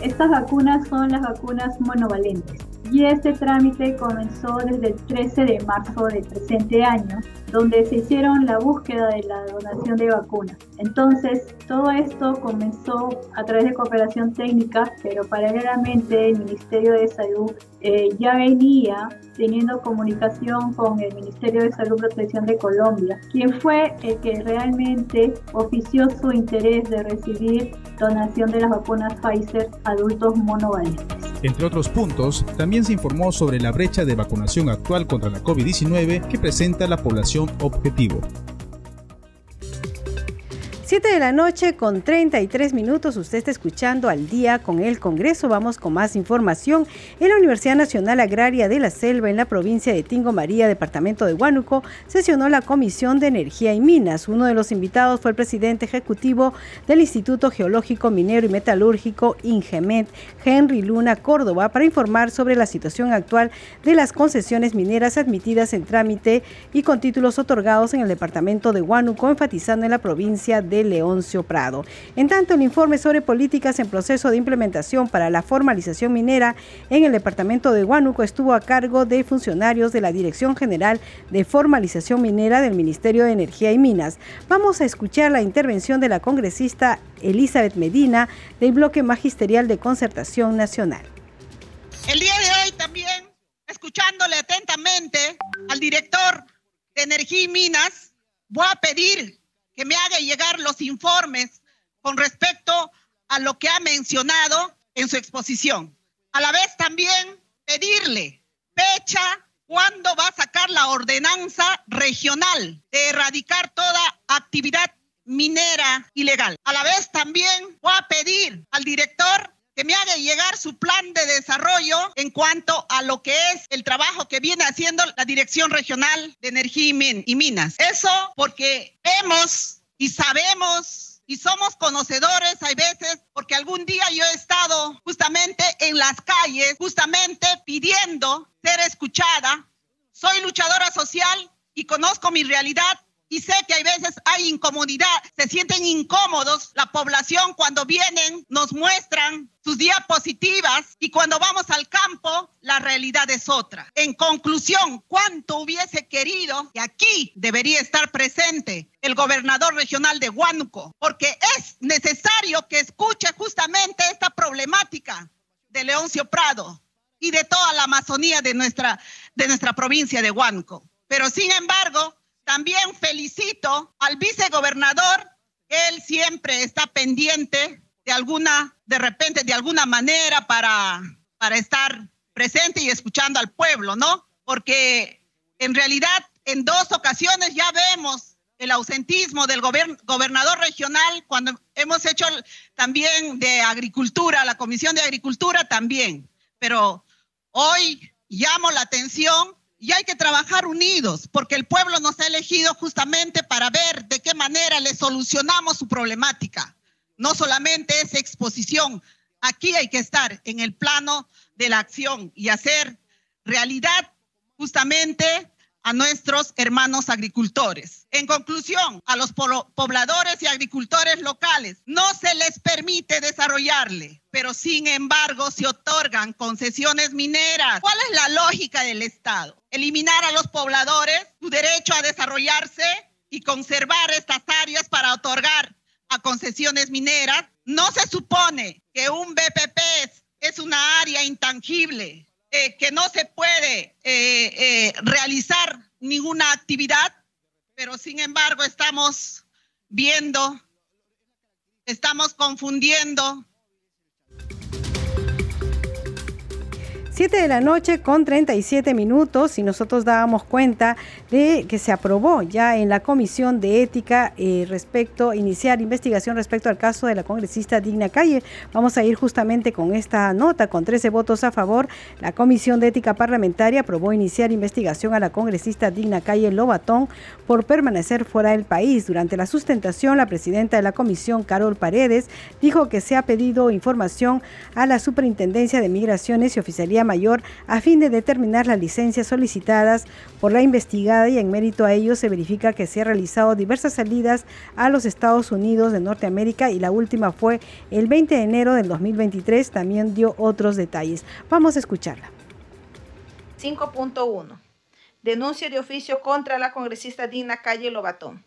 Estas vacunas son las vacunas monovalentes y este trámite comenzó desde el 13 de marzo del presente año, donde se hicieron la búsqueda de la donación de vacunas. Entonces, todo esto comenzó a través de cooperación técnica, pero paralelamente el Ministerio de Salud eh, ya venía teniendo comunicación con el Ministerio de Salud y Protección de Colombia, quien fue el que realmente ofició su interés de recibir donación de las vacunas Pfizer adultos monovalentes. Entre otros puntos, también se informó sobre la brecha de vacunación actual contra la COVID-19 que presenta la población objetivo. 7 de la noche con 33 minutos, usted está escuchando al día con el Congreso. Vamos con más información. En la Universidad Nacional Agraria de la Selva, en la provincia de Tingo María, departamento de Huánuco, sesionó la Comisión de Energía y Minas. Uno de los invitados fue el presidente ejecutivo del Instituto Geológico Minero y Metalúrgico, INGEMET, Henry Luna Córdoba, para informar sobre la situación actual de las concesiones mineras admitidas en trámite y con títulos otorgados en el departamento de Huánuco, enfatizando en la provincia de Leoncio Prado. En tanto, el informe sobre políticas en proceso de implementación para la formalización minera en el departamento de Huánuco estuvo a cargo de funcionarios de la Dirección General de Formalización Minera del Ministerio de Energía y Minas. Vamos a escuchar la intervención de la congresista Elizabeth Medina del Bloque Magisterial de Concertación Nacional. El día de hoy también, escuchándole atentamente al director de Energía y Minas, voy a pedir que me haga llegar los informes con respecto a lo que ha mencionado en su exposición. a la vez también pedirle fecha cuándo va a sacar la ordenanza regional de erradicar toda actividad minera ilegal. A la vez también voy a pedir al director que me haga llegar su plan de desarrollo en cuanto a lo que es el trabajo que viene haciendo la Dirección Regional de Energía y Minas. Eso porque vemos y sabemos y somos conocedores, hay veces, porque algún día yo he estado justamente en las calles, justamente pidiendo ser escuchada. Soy luchadora social y conozco mi realidad y sé que hay veces hay incomodidad, se sienten incómodos la población cuando vienen, nos muestran sus diapositivas y cuando vamos al campo, la realidad es otra. En conclusión, ¿cuánto hubiese querido que aquí debería estar presente el gobernador regional de Huánuco? Porque es necesario que escuche justamente esta problemática de Leoncio Prado y de toda la Amazonía de nuestra, de nuestra provincia de Huánuco. Pero sin embargo, también felicito al vicegobernador, él siempre está pendiente de alguna, de repente, de alguna manera para, para estar presente y escuchando al pueblo, ¿no? Porque en realidad en dos ocasiones ya vemos el ausentismo del gobernador regional cuando hemos hecho también de agricultura, la Comisión de Agricultura también. Pero hoy llamo la atención y hay que trabajar unidos, porque el pueblo nos ha elegido justamente para ver de qué manera le solucionamos su problemática. No solamente es exposición, aquí hay que estar en el plano de la acción y hacer realidad justamente a nuestros hermanos agricultores. En conclusión, a los pobladores y agricultores locales no se les permite desarrollarle, pero sin embargo se otorgan concesiones mineras. ¿Cuál es la lógica del Estado? Eliminar a los pobladores su derecho a desarrollarse y conservar estas áreas para otorgar a concesiones mineras. No se supone que un BPP es una área intangible eh, que no se puede eh, eh, realizar ninguna actividad, pero sin embargo estamos viendo, estamos confundiendo 7 de la noche con 37 minutos y nosotros dábamos cuenta de que se aprobó ya en la Comisión de Ética eh, respecto iniciar investigación respecto al caso de la congresista Digna Calle. Vamos a ir justamente con esta nota, con 13 votos a favor. La Comisión de Ética Parlamentaria aprobó iniciar investigación a la congresista Digna Calle Lobatón por permanecer fuera del país. Durante la sustentación, la presidenta de la comisión, Carol Paredes, dijo que se ha pedido información a la Superintendencia de Migraciones y Oficialía Mayor a fin de determinar las licencias solicitadas por la investigada y en mérito a ello se verifica que se han realizado diversas salidas a los Estados Unidos de Norteamérica y la última fue el 20 de enero del 2023. También dio otros detalles. Vamos a escucharla. 5.1. Denuncia de oficio contra la congresista Dina Calle Lobatón.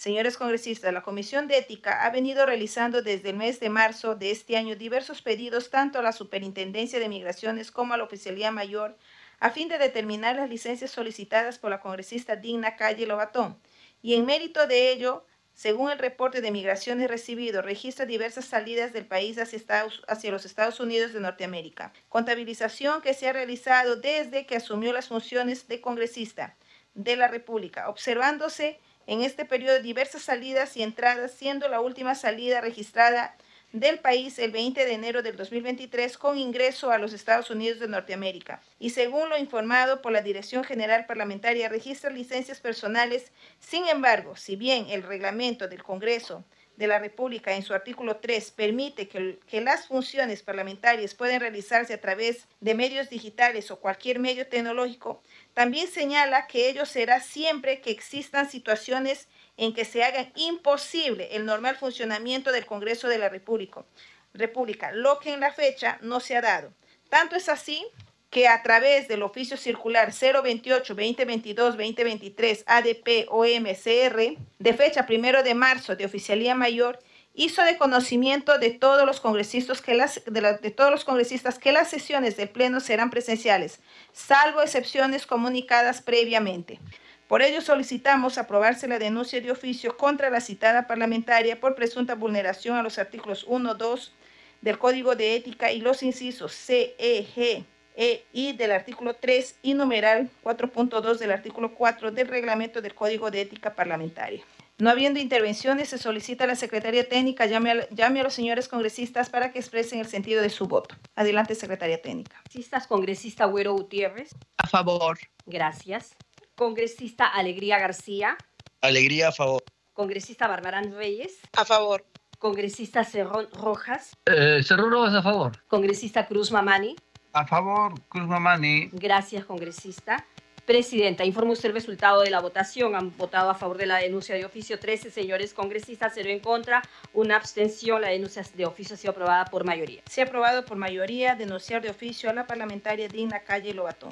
Señores congresistas, la Comisión de Ética ha venido realizando desde el mes de marzo de este año diversos pedidos tanto a la Superintendencia de Migraciones como a la Oficialía Mayor a fin de determinar las licencias solicitadas por la congresista Digna Calle Lobatón. Y en mérito de ello, según el reporte de migraciones recibido, registra diversas salidas del país hacia, hacia, los Estados Unidos de Norteamérica. Contabilización que se ha realizado desde que asumió las funciones de congresista de la República, observándose en este periodo diversas salidas y entradas, siendo la última salida registrada del país el 20 de enero del 2023 con ingreso a los Estados Unidos de Norteamérica. Y según lo informado por la Dirección General Parlamentaria, registra licencias personales. Sin embargo, si bien el reglamento del Congreso de la República en su artículo 3 permite que, que, las funciones parlamentarias pueden realizarse a través de medios digitales o cualquier medio tecnológico, también señala que ello será siempre que existan situaciones en que se haga imposible el normal funcionamiento del Congreso de la República, República, lo que en la fecha no se ha dado. Tanto es así que a través del oficio circular 028-2022-2023 ADP OMCR de fecha primero de marzo de Oficialía Mayor, hizo de conocimiento de todos los congresistas que las, de, todos los congresistas que las sesiones del Pleno serán presenciales, salvo excepciones comunicadas previamente. Por ello solicitamos aprobarse la denuncia de oficio contra la citada parlamentaria por presunta vulneración a los artículos 1, 2 del Código de Ética y los incisos C, E, G, E, I del artículo 3 y numeral 4.2 del artículo 4 del reglamento del Código de Ética Parlamentaria. No habiendo intervenciones, se solicita a la Secretaría Técnica llame a, llame a los señores congresistas para que expresen el sentido de su voto. Adelante, Secretaría Técnica. Congresistas, congresista Güero Gutiérrez. A favor. Gracias. Congresista Alegría García. Alegría a favor. Congresista Barbarán Reyes. A favor. Congresista Cerrón Rojas. Eh, Cerrón Rojas a favor. Congresista Cruz Mamani. A favor, Cruz Mamani. Gracias, congresista. Presidenta, informa usted el resultado de la votación. Han votado a favor de la denuncia de oficio 13 señores congresistas, cero en contra, una abstención. La denuncia de oficio ha sido aprobada por mayoría. Se ha aprobado por mayoría denunciar de oficio a la parlamentaria Dina Calle Lobatón.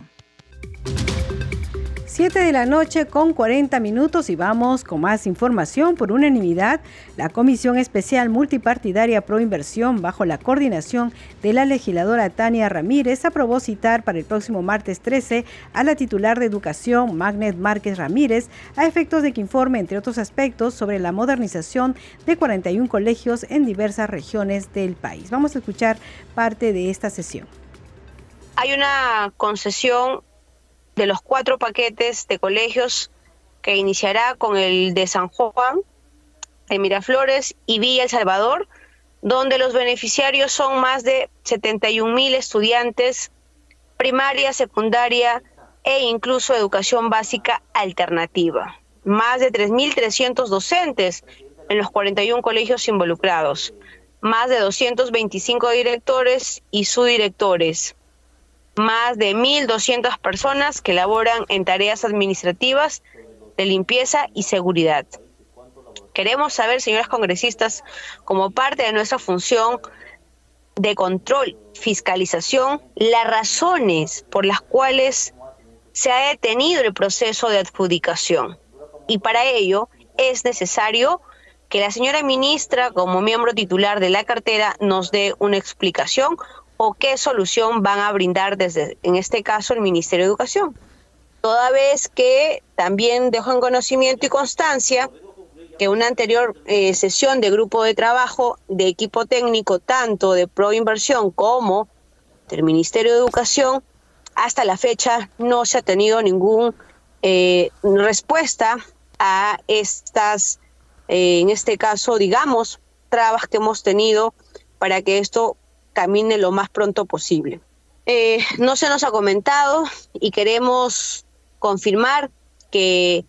7 de la noche con 40 minutos y vamos con más información. Por unanimidad, la Comisión Especial Multipartidaria Pro Inversión, bajo la coordinación de la legisladora Tania Ramírez, aprobó citar para el próximo martes 13 a la titular de Educación, Magnet Márquez Ramírez, a efectos de que informe, entre otros aspectos, sobre la modernización de 41 colegios en diversas regiones del país. Vamos a escuchar parte de esta sesión. Hay una concesión de los cuatro paquetes de colegios que iniciará con el de San Juan, de Miraflores y Villa El Salvador, donde los beneficiarios son más de 71 mil estudiantes, primaria, secundaria e incluso educación básica alternativa. Más de 3.300 docentes en los 41 colegios involucrados, más de 225 directores y subdirectores, más de 1.200 personas que laboran en tareas administrativas de limpieza y seguridad. Queremos saber, señores congresistas, como parte de nuestra función de control, fiscalización, las razones por las cuales se ha detenido el proceso de adjudicación. Y para ello es necesario que la señora ministra, como miembro titular de la cartera, nos dé una explicación o qué solución van a brindar desde, en este caso, el Ministerio de Educación. Toda vez que también dejo en conocimiento y constancia que una anterior eh, sesión de grupo de trabajo de equipo técnico, tanto de Pro Inversión como del Ministerio de Educación, hasta la fecha no se ha tenido ninguna eh, respuesta a estas, eh, en este caso, digamos, trabas que hemos tenido para que esto camine lo más pronto posible. Eh, no se nos ha comentado y queremos confirmar que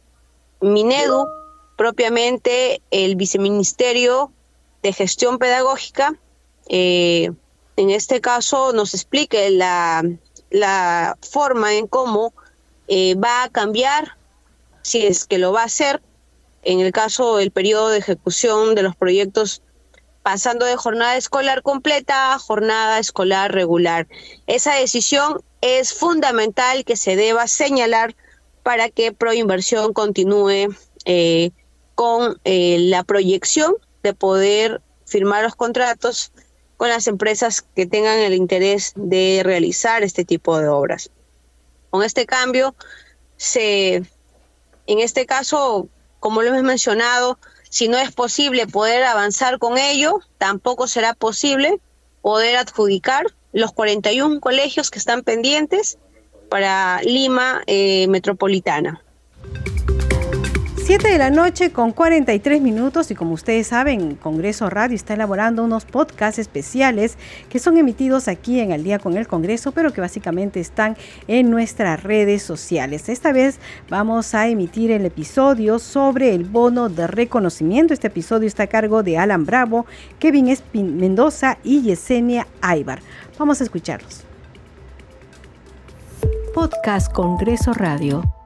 Minedu, propiamente el viceministerio de gestión pedagógica, eh, en este caso nos explique la, la forma en cómo eh, va a cambiar, si es que lo va a hacer, en el caso del periodo de ejecución de los proyectos pasando de jornada escolar completa a jornada escolar regular. Esa decisión es fundamental que se deba señalar para que Proinversión continúe eh, con eh, la proyección de poder firmar los contratos con las empresas que tengan el interés de realizar este tipo de obras. Con este cambio, se, en este caso, como lo hemos mencionado, si no es posible poder avanzar con ello, tampoco será posible poder adjudicar los 41 colegios que están pendientes para Lima eh, Metropolitana. 7 de la noche con 43 minutos y como ustedes saben, Congreso Radio está elaborando unos podcasts especiales que son emitidos aquí en El Día con el Congreso, pero que básicamente están en nuestras redes sociales. Esta vez vamos a emitir el episodio sobre el bono de reconocimiento. Este episodio está a cargo de Alan Bravo, Kevin Mendoza y Yesenia Aybar. Vamos a escucharlos. Podcast Congreso Radio.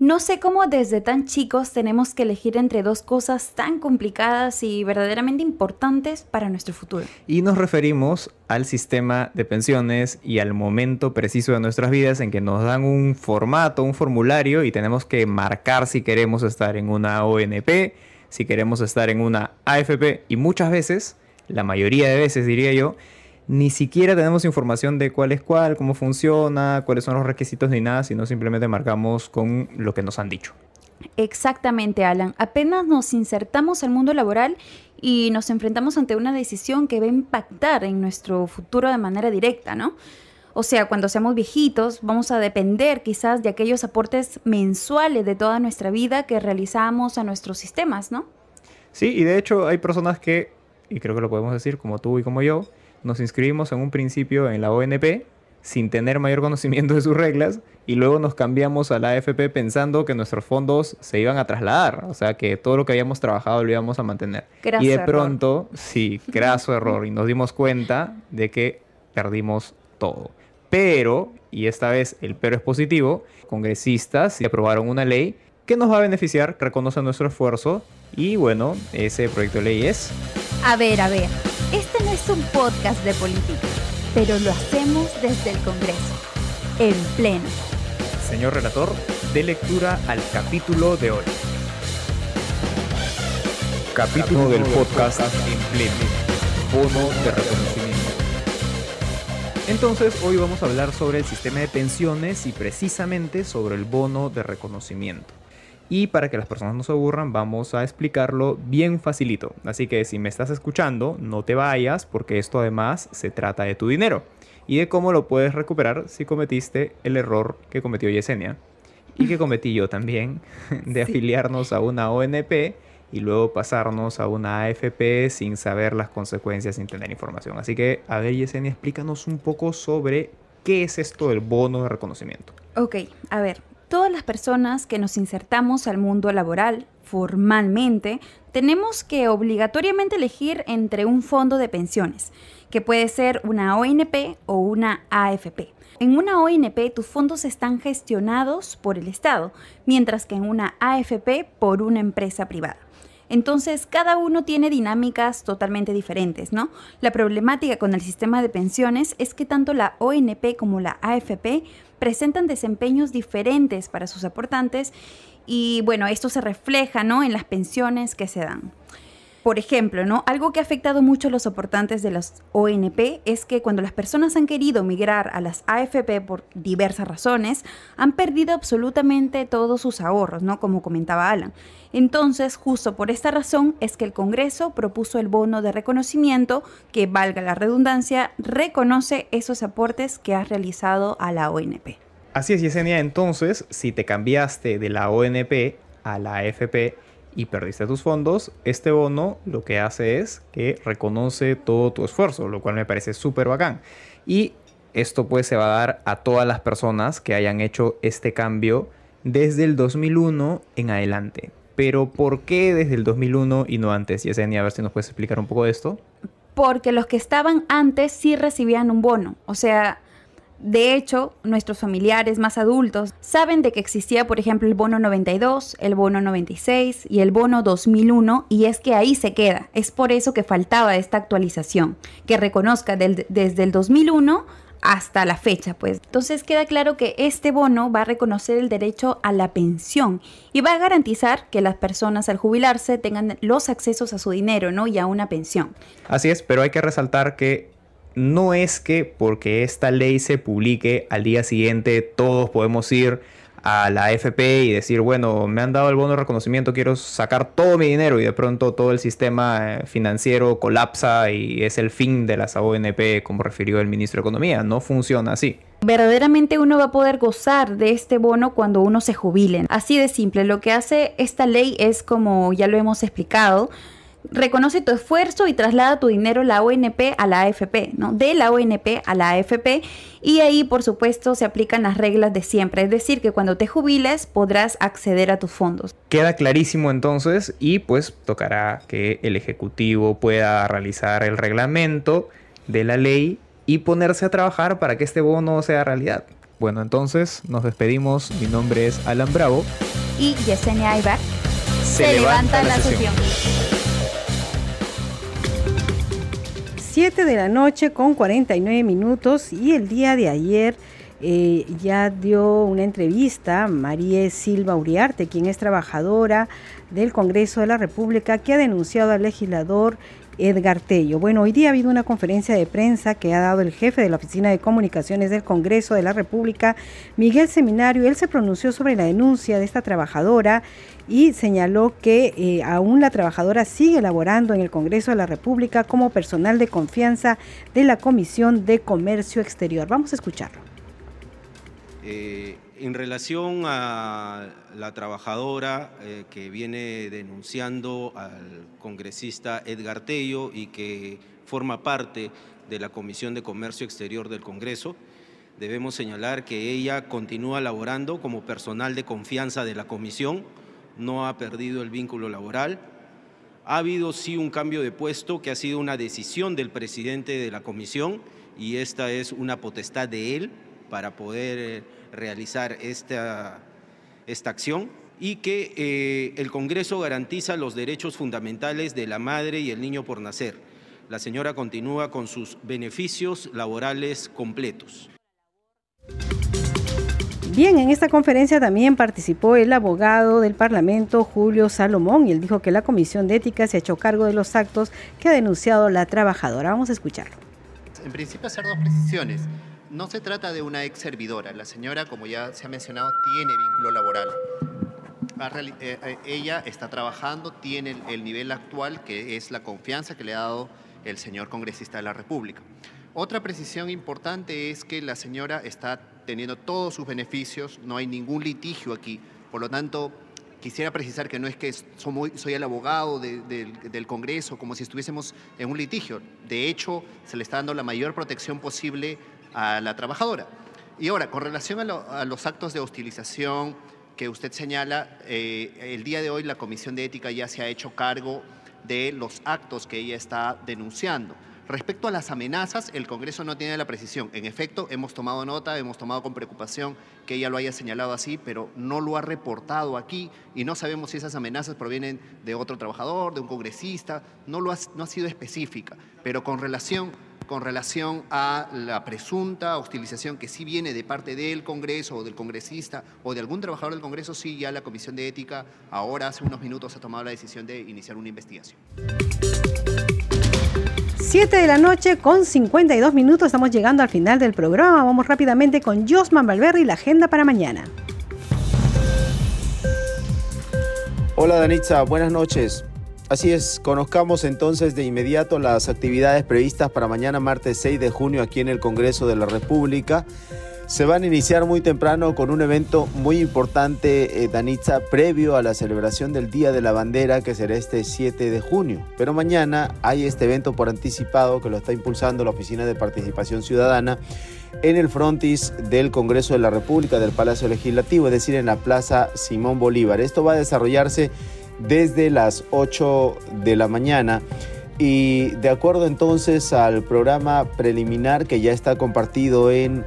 No sé cómo desde tan chicos tenemos que elegir entre dos cosas tan complicadas y verdaderamente importantes para nuestro futuro. Y nos referimos al sistema de pensiones y al momento preciso de nuestras vidas en que nos dan un formato, un formulario y tenemos que marcar si queremos estar en una ONP, si queremos estar en una AFP y muchas veces, la mayoría de veces diría yo, ni siquiera tenemos información de cuál es cuál, cómo funciona, cuáles son los requisitos ni nada, sino simplemente marcamos con lo que nos han dicho. Exactamente, Alan. Apenas nos insertamos al mundo laboral y nos enfrentamos ante una decisión que va a impactar en nuestro futuro de manera directa, ¿no? O sea, cuando seamos viejitos, vamos a depender quizás de aquellos aportes mensuales de toda nuestra vida que realizamos a nuestros sistemas, ¿no? Sí, y de hecho hay personas que, y creo que lo podemos decir como tú y como yo, nos inscribimos en un principio en la ONP sin tener mayor conocimiento de sus reglas y luego nos cambiamos a la AFP pensando que nuestros fondos se iban a trasladar, o sea que todo lo que habíamos trabajado lo íbamos a mantener. y de pronto, sí, graso error, y nos dimos cuenta de que perdimos todo. Pero, y esta vez el pero es positivo, congresistas aprobaron una ley que nos va a beneficiar, reconoce nuestro esfuerzo y bueno, ese proyecto de ley es... A ver, a ver, es un podcast de política pero lo hacemos desde el Congreso, en pleno. Señor relator, dé lectura al capítulo de hoy. Capítulo del podcast en pleno. Bono de reconocimiento. Entonces, hoy vamos a hablar sobre el sistema de pensiones y precisamente sobre el bono de reconocimiento. Y para que las personas no se aburran, vamos a explicarlo bien facilito. Así que si me estás escuchando, no te vayas porque esto además se trata de tu dinero y de cómo lo puedes recuperar si cometiste el error que cometió Yesenia y que cometí yo también de afiliarnos a una ONP y luego pasarnos a una AFP sin saber las consecuencias, sin tener información. Así que, a ver, Yesenia, explícanos un poco sobre qué es esto del bono de reconocimiento. Ok, a ver, todas las personas que nos insertamos al mundo laboral formalmente, tenemos que obligatoriamente elegir entre un fondo de pensiones, que puede ser una ONP o una AFP. En una ONP tus fondos están gestionados por el Estado, mientras que en una AFP por una empresa privada. Entonces, cada uno tiene dinámicas totalmente diferentes, ¿no? La problemática con el sistema de pensiones es que tanto la ONP como la AFP presentan desempeños diferentes para sus aportantes y bueno, esto se refleja ¿no? en las pensiones que se dan. Por ejemplo, ¿no? algo que ha afectado mucho a los soportantes de las ONP es que cuando las personas han querido migrar a las AFP por diversas razones, han perdido absolutamente todos sus ahorros, ¿no? como comentaba Alan. Entonces, justo por esta razón es que el Congreso propuso el bono de reconocimiento que, valga la redundancia, reconoce esos aportes que has realizado a la ONP. Así es, Yesenia. Entonces, si te cambiaste de la ONP a la AFP, y perdiste tus fondos, este bono lo que hace es que reconoce todo tu esfuerzo, lo cual me parece súper bacán. Y esto pues se va a dar a todas las personas que hayan hecho este cambio desde el 2001 en adelante. Pero ¿por qué desde el 2001 y no antes? Yesenia, a ver si nos puedes explicar un poco de esto. Porque los que estaban antes sí recibían un bono. O sea, de hecho, nuestros familiares más adultos saben de que existía, por ejemplo, el bono 92, el bono 96 y el bono 2001 y es que ahí se queda. Es por eso que faltaba esta actualización, que reconozca desde el 2001 hasta la fecha, pues. Entonces queda claro que este bono va a reconocer el derecho a la pensión y va a garantizar que las personas al jubilarse tengan los accesos a su dinero, ¿no? Y a una pensión. Así es, pero hay que resaltar que no es que porque esta ley se publique al día siguiente todos podemos ir a la AFP y decir, bueno, me han dado el bono de reconocimiento, quiero sacar todo mi dinero y de pronto todo el sistema eh, financiero colapsa y es el fin de las ONP, como refirió el ministro de Economía. No funciona así. Verdaderamente uno va a poder gozar de este bono cuando uno se jubile. Así de simple, lo que hace esta ley es como ya lo hemos explicado, reconoce tu esfuerzo y traslada tu dinero la ONP a la AFP, ¿no? De la ONP a la AFP y ahí por supuesto se aplican las reglas de siempre, es decir, que cuando te jubiles podrás acceder a tus fondos. Queda clarísimo entonces y pues tocará que el Ejecutivo pueda realizar el reglamento de la ley y ponerse a trabajar para que este bono sea realidad. Bueno, entonces nos despedimos. Mi nombre es Alan Bravo. Y Yesenia Aybar. Se, levanta, la sesión. 7 de la noche con 49 minutos y el día de ayer eh, ya dio una entrevista María Silva Uriarte, quien es trabajadora del Congreso de la República, que ha denunciado al legislador Edgar Tello. Bueno, hoy día ha habido una conferencia de prensa que ha dado el jefe de la Oficina de Comunicaciones del Congreso de la República, Miguel Seminario. Él se pronunció sobre la denuncia de esta trabajadora y señaló que eh, aún la trabajadora sigue laborando en el Congreso de la República como personal de confianza de la Comisión de Comercio Exterior. Vamos a escucharlo. Eh, en relación a la trabajadora eh, que viene denunciando al congresista Edgar Tello y que forma parte de la Comisión de Comercio Exterior del Congreso, debemos señalar que ella continúa laborando como personal de confianza de la comisión, no ha perdido el vínculo laboral. Ha habido sí un cambio de puesto que ha sido una decisión del presidente de la comisión y esta es una potestad de él para poder eh, realizar esta, esta acción y que eh, el Congreso garantiza los derechos fundamentales de la madre y el niño por nacer. La señora continúa con sus beneficios laborales completos. Bien, en esta conferencia también participó el abogado del Parlamento, Julio Salomón, y él dijo que la Comisión de Ética se ha hecho cargo de los actos que ha denunciado la trabajadora. Vamos a escucharlo. En principio, hacer dos precisiones. No se trata de una ex servidora. La señora, como ya se ha mencionado, tiene vínculo laboral. Eh, eh, ella está trabajando, tiene el nivel actual, que es la confianza que le ha dado el señor congresista de la República. Otra precisión importante es que la señora está teniendo todos sus beneficios, no hay ningún litigio aquí. Por lo tanto, quisiera precisar que no es que soy, el abogado del Congreso, como si estuviésemos en un litigio. De hecho, se le está dando la mayor protección posible a la trabajadora. Y ahora, con relación a, los actos de hostilización que usted señala, eh, el día de hoy la Comisión de Ética ya se ha hecho cargo de los actos que ella está denunciando. Respecto a las amenazas, el Congreso no tiene la precisión. En efecto, hemos tomado nota, hemos tomado con preocupación que ella lo haya señalado así, pero no lo ha reportado aquí y no sabemos si esas amenazas provienen de otro trabajador, de un congresista, no, lo no ha sido específica. Pero con relación con relación a la presunta hostilización que sí viene de parte del Congreso o del congresista o de algún trabajador del Congreso, sí ya la Comisión de Ética ahora hace unos minutos ha tomado la decisión de iniciar una investigación. 7 de la noche con 52 minutos, estamos llegando al final del programa. Vamos rápidamente con Josman Valverde y la agenda para mañana. Hola Danitza, buenas noches. Así es, conozcamos entonces de inmediato las actividades previstas para mañana martes 6 de junio aquí en el Congreso de la República. Se van a iniciar muy temprano con un evento muy importante, eh, Danitza, previo a la celebración del Día de la Bandera que será este 7 de junio. Pero mañana hay este evento por anticipado que lo está impulsando la Oficina de Participación Ciudadana en el frontis del Congreso de la República del Palacio Legislativo, es decir, en la Plaza Simón Bolívar. Esto va a desarrollarse desde las 8 de la mañana. Y de acuerdo entonces al programa preliminar que ya está compartido en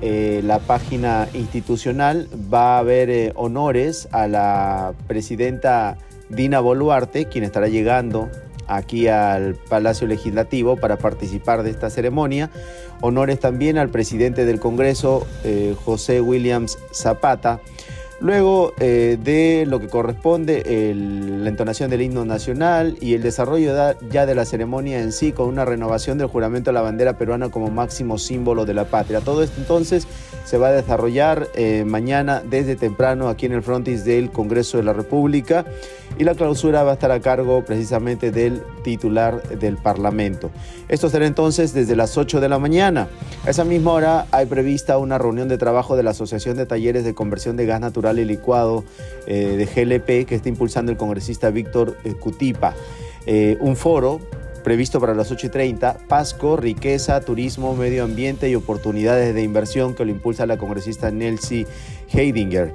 eh, la página institucional, va a haber eh, honores a la presidenta Dina Boluarte, quien estará llegando aquí al Palacio Legislativo para participar de esta ceremonia. Honores también al presidente del Congreso, eh, José Williams Zapata. Luego eh, de lo que corresponde la entonación del himno nacional y el desarrollo ya de la ceremonia en sí con una renovación del juramento a la bandera peruana como máximo símbolo de la patria. Todo esto entonces se va a desarrollar eh, mañana desde temprano aquí en el frontis del Congreso de la República y la clausura va a estar a cargo precisamente del titular del Parlamento. Esto será entonces desde las 8 de la mañana. A esa misma hora hay prevista una reunión de trabajo de la Asociación de Talleres de Conversión de Gas Natural y Licuado eh, de GLP que está impulsando el congresista Víctor eh, Cutipa. Eh, un foro previsto para las 8.30, Pasco, riqueza, turismo, medio ambiente y oportunidades de inversión que lo impulsa la congresista Nelsie Heidinger.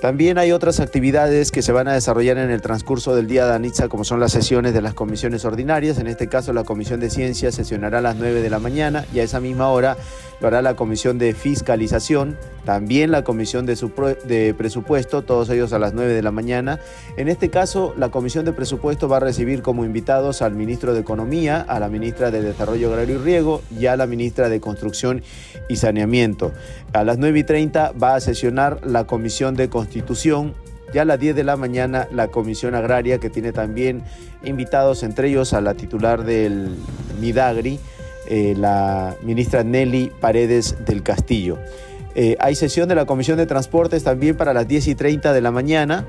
También hay otras actividades que se van a desarrollar en el transcurso del día de Anitza, como son las sesiones de las comisiones ordinarias. En este caso, la Comisión de Ciencias sesionará a las 9 de la mañana y a esa misma hora lo hará la Comisión de Fiscalización, también la Comisión de, Presupuesto, todos ellos a las 9 de la mañana. En este caso, la Comisión de Presupuesto va a recibir como invitados al ministro de Economía, a la ministra de Desarrollo Agrario y Riego y a la ministra de Construcción y Saneamiento. A las 9 y 30 va a sesionar la Comisión de Ya a las 10 de la mañana la Comisión Agraria que tiene también invitados, entre ellos a la titular del Midagri, eh, la ministra Nelly Paredes del Castillo. Eh, hay sesión de la Comisión de Transportes también para las 10 y 30 de la mañana.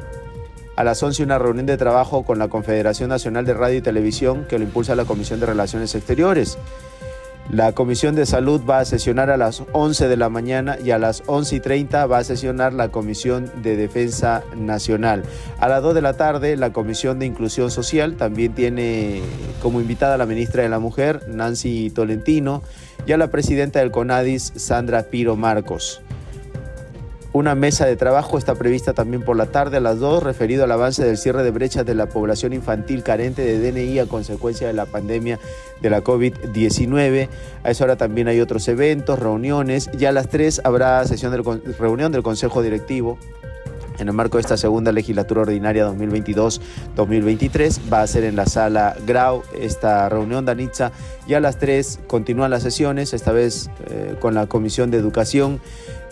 A las 11 una reunión de trabajo con la Confederación Nacional de Radio y Televisión que lo impulsa la Comisión de Relaciones Exteriores. La Comisión de Salud va a sesionar a las 11 de la mañana y a las 11 y 30 va a sesionar la Comisión de Defensa Nacional. A las 2 de la tarde, la Comisión de Inclusión Social también tiene como invitada a la ministra de la Mujer, Nancy Tolentino, y a la presidenta del CONADIS, Sandra Piro Marcos. Una mesa de trabajo está prevista también por la tarde a las 2, referido al avance del cierre de brechas de la población infantil carente de DNI a consecuencia de la pandemia de la COVID-19. A esa hora también hay otros eventos, reuniones. Ya a las 3 habrá sesión de reunión del Consejo Directivo en el marco de esta segunda legislatura ordinaria 2022-2023. Va a ser en la sala Grau esta reunión, Danitza. Ya a las 3 continúan las sesiones, esta vez eh, con la Comisión de Educación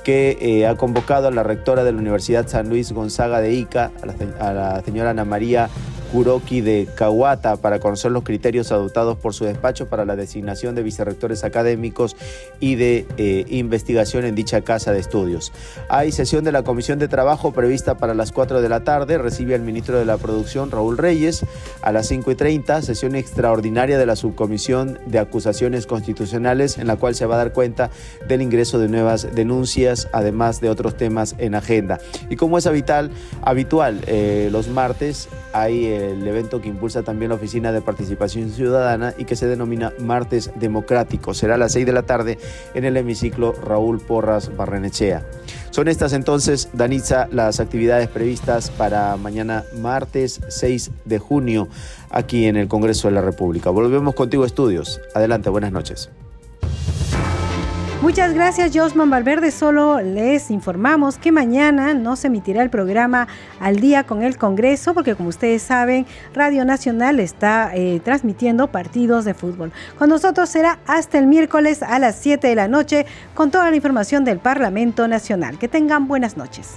que eh, ha convocado a la rectora de la Universidad San Luis Gonzaga de Ica, a la, a la señora Ana María Kuroki de Kawata para conocer los criterios adoptados por su despacho para la designación de vicerrectores académicos y de eh, investigación en dicha casa de estudios. Hay sesión de la Comisión de Trabajo prevista para las 4 de la tarde. Recibe al ministro de la Producción, Raúl Reyes. A las 5 y 30, sesión extraordinaria de la Subcomisión de Acusaciones Constitucionales, en la cual se va a dar cuenta del ingreso de nuevas denuncias, además de otros temas en agenda. Y como es habitual, habitual eh, los martes hay el evento que impulsa también la Oficina de Participación Ciudadana y que se denomina Martes Democrático. Será a las 6 de la tarde en el hemiciclo Raúl Porras Barrenechea. Son estas entonces, Danitza, las actividades previstas para mañana martes 6 de junio aquí en el Congreso de la República. Volvemos contigo, estudios. Adelante, buenas noches. Muchas gracias, Josman Valverde. Solo les informamos que mañana no se emitirá el programa al día con el Congreso, porque como ustedes saben, Radio Nacional está eh, transmitiendo partidos de fútbol. Con nosotros será hasta el miércoles a las 7 de la noche con toda la información del Parlamento Nacional. Que tengan buenas noches.